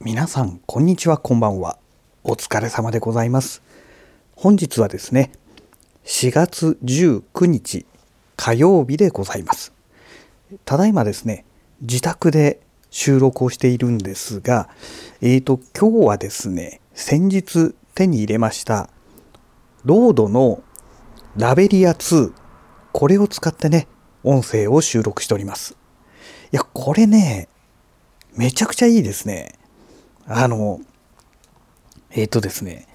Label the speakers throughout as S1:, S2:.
S1: 皆さんこんにちはこんばんは。お疲れ様でございます。本日はですね4月19日火曜日でございます。ただいまですね自宅で収録をしているんですがえーと今日はですね先日手に入れましたロードのラベリア2これを使ってね音声を収録しております。いやこれねめちゃくちゃいいですね。あの、えっ、ー、とですね、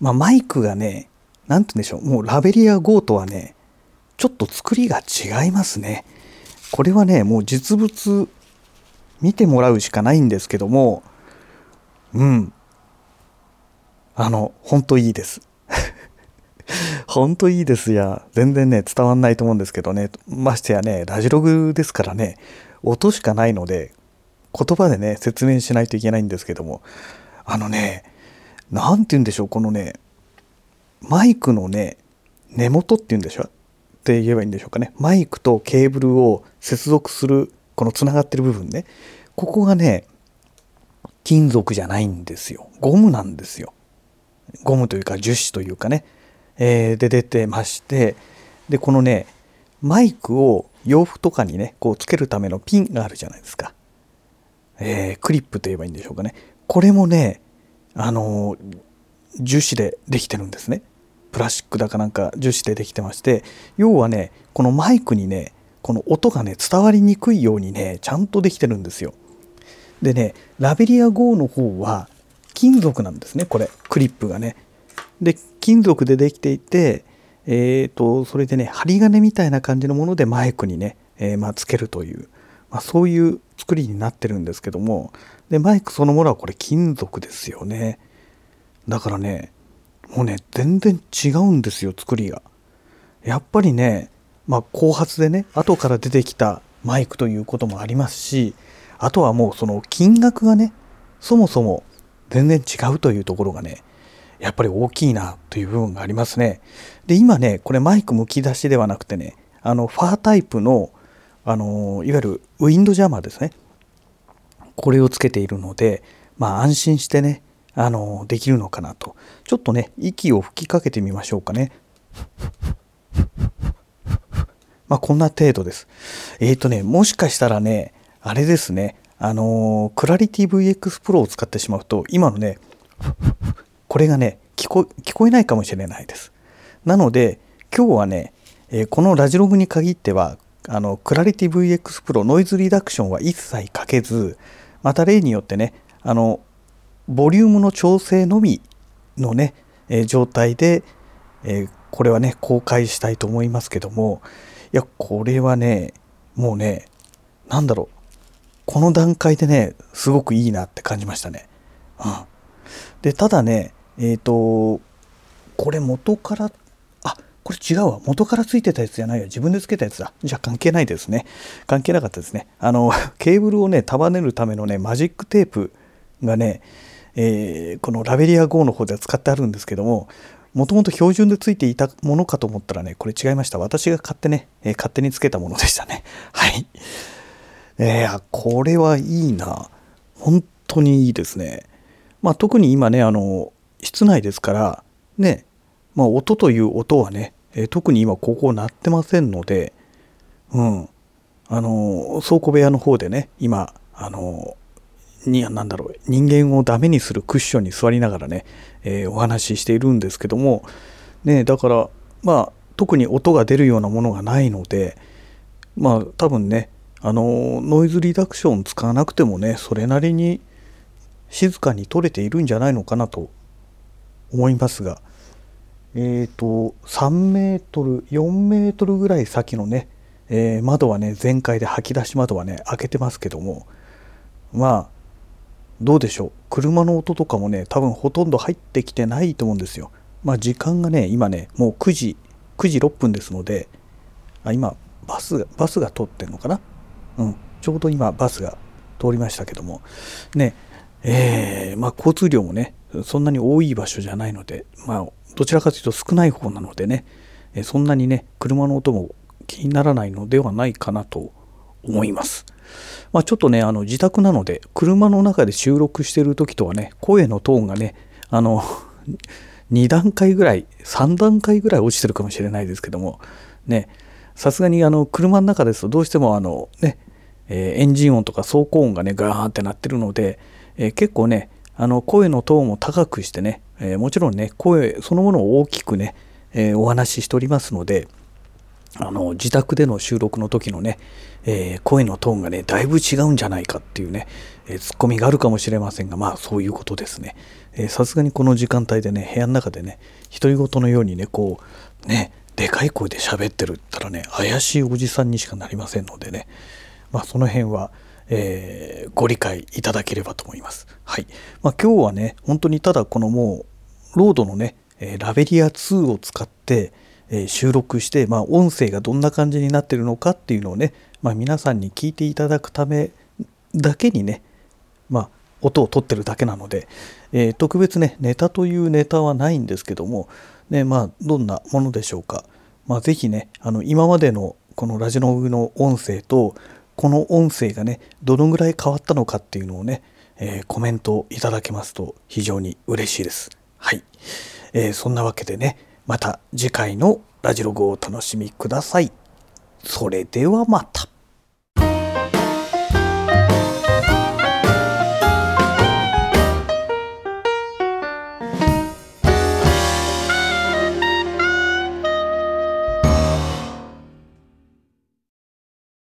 S1: まあ、マイクがね、なんて言うんでしょう、もうラベリア GO とはね、ちょっと作りが違いますね。これはね、もう実物見てもらうしかないんですけども、うん。あの、ほんといいです。ほんといいですや。全然ね、伝わんないと思うんですけどね。ましてやね、ラジログですからね、音しかないので、言葉でね説明しないといけないんですけども。あのね何て言うんでしょうこのねマイクのね根元っていうんでしょって言えばいいんでしょうかね。マイクとケーブルを接続するこのつながってる部分ね。ここがね金属じゃないんですよ。ゴムなんですよ。ゴムというか樹脂というかね、えー、で出てましてでこのねマイクを洋服とかにねこうつけるためのピンがあるじゃないですか。えー、クリップと言えばいいんでしょうかね。これもね、あの樹脂でできてるんですね。プラスチックだかなんか樹脂でできてまして、要はね、このマイクにね、この音がね、伝わりにくいようにね、ちゃんとできてるんですよ。でね、ラベリア GO の方は金属なんですね、これ、クリップがね。で、金属でできていて、えーと、それでね、針金みたいな感じのものでマイクにね、えー、まあ、つけるという、まあ、そういう作りになってるんですけどもでマイクそのものはこれ金属ですよね。だからねもうね全然違うんですよ作りが。やっぱりねまあ後発でね後から出てきたマイクということもありますしあとはもうその金額がねそもそも全然違うというところがねやっぱり大きいなという部分がありますね。で今ねこれマイクむき出しではなくてねあのファータイプのあのいわゆるウィンドジャマーですね。これをつけているので、まあ、安心してねあのできるのかなと。ちょっとね息を吹きかけてみましょうかね。まあこんな程度です。えっ、ー、とねもしかしたらねあれですね。あのクラリティ VX Pro を使ってしまうと今のねこれがね聞こ聞こえないかもしれないです。なので今日はね、えー、このラジログに限ってはあのクラリティ VX Pro ノイズリダクションは一切かけずまた例によってねあのボリュームの調整のみのね、えー、状態で、えー、これはね公開したいと思いますけどもいやこれはねもうね何だろうこの段階でねすごくいいなって感じましたね。うん、でただねえっ、ー、とこれ元からこれ違うわ。元からついてたやつじゃないよ。自分でつけたやつだ。じゃあ関係ないですね。関係なかったですね。あの、ケーブルをね、束ねるためのね、マジックテープがね、えー、このラベリア GO の方では使ってあるんですけども、もともと標準でついていたものかと思ったらね、これ違いました。私が買ってね、えー、勝手につけたものでしたね。はい。えー、これはいいな。本当にいいですね。まあ特に今ね、あの、室内ですから、ね、まあ、音という音はね、え、特に今ここ鳴ってませんので、うん、あの倉庫部屋の方でね今あのに何だろう人間をダメにするクッションに座りながらね、えー、お話ししているんですけども、ね、だからまあ特に音が出るようなものがないのでまあ多分ねあのノイズリダクション使わなくてもねそれなりに静かに撮れているんじゃないのかなと思いますがえ、ー、と3メートル4メートルぐらい先のね、えー、窓はね全開で吐き出し窓はね開けてますけどもまあどうでしょう。車の音とかもね多分ほとんど入ってきてないと思うんですよ。まあ時間がね今ねもう9時9時6分ですのであ今バスバスが通ってんのかな？うん。ちょうど今バスが通りましたけども。ねえー、まあ交通量もねそんなに多い場所じゃないのでまあどちらかというと少ない方なのでね、そんなにね、車の音も気にならないのではないかなと思います。まあ、ちょっとねあの自宅なので車の中で収録してる時とはね声のトーンがねあの 2段階ぐらい3段階ぐらい落ちてるかもしれないですけどもねさすがにあの車の中ですとどうしてもあのね、えー、エンジン音とか走行音がねガーンってなってるので、えー、結構ねあの声のトーンを高くしてね、えー、もちろんね声そのものを大きくね、えお話ししておりますのであの自宅での収録の時のね、え声のトーンがねだいぶ違うんじゃないかっていうね、えツッコミがあるかもしれませんがまあそういうことですねさすがにこの時間帯でね部屋の中でね独り言のようにねこうねでかい声で喋ってるったらね怪しいおじさんにしかなりませんのでねまあその辺は、えー、ご理解いただければと思います。はい。まあ今日はね本当にただこのもうロードのねラベリア2を使って、え収録して、まあ、音声がどんな感じになってるのかっていうのをね、まあ、皆さんに聞いていただくためだけにね、まあ、音を取ってるだけなので、えー、特別ねネタというネタはないんですけども、ねまあ、どんなものでしょうか、まあ、ぜひねあの今までのこのラジノグの音声とこの音声がねどのぐらい変わったのかっていうのをね、えー、コメントいただけますと非常に嬉しいです。はい、えー、そんなわけでねまた次回のラジログをお楽しみください。それではまた。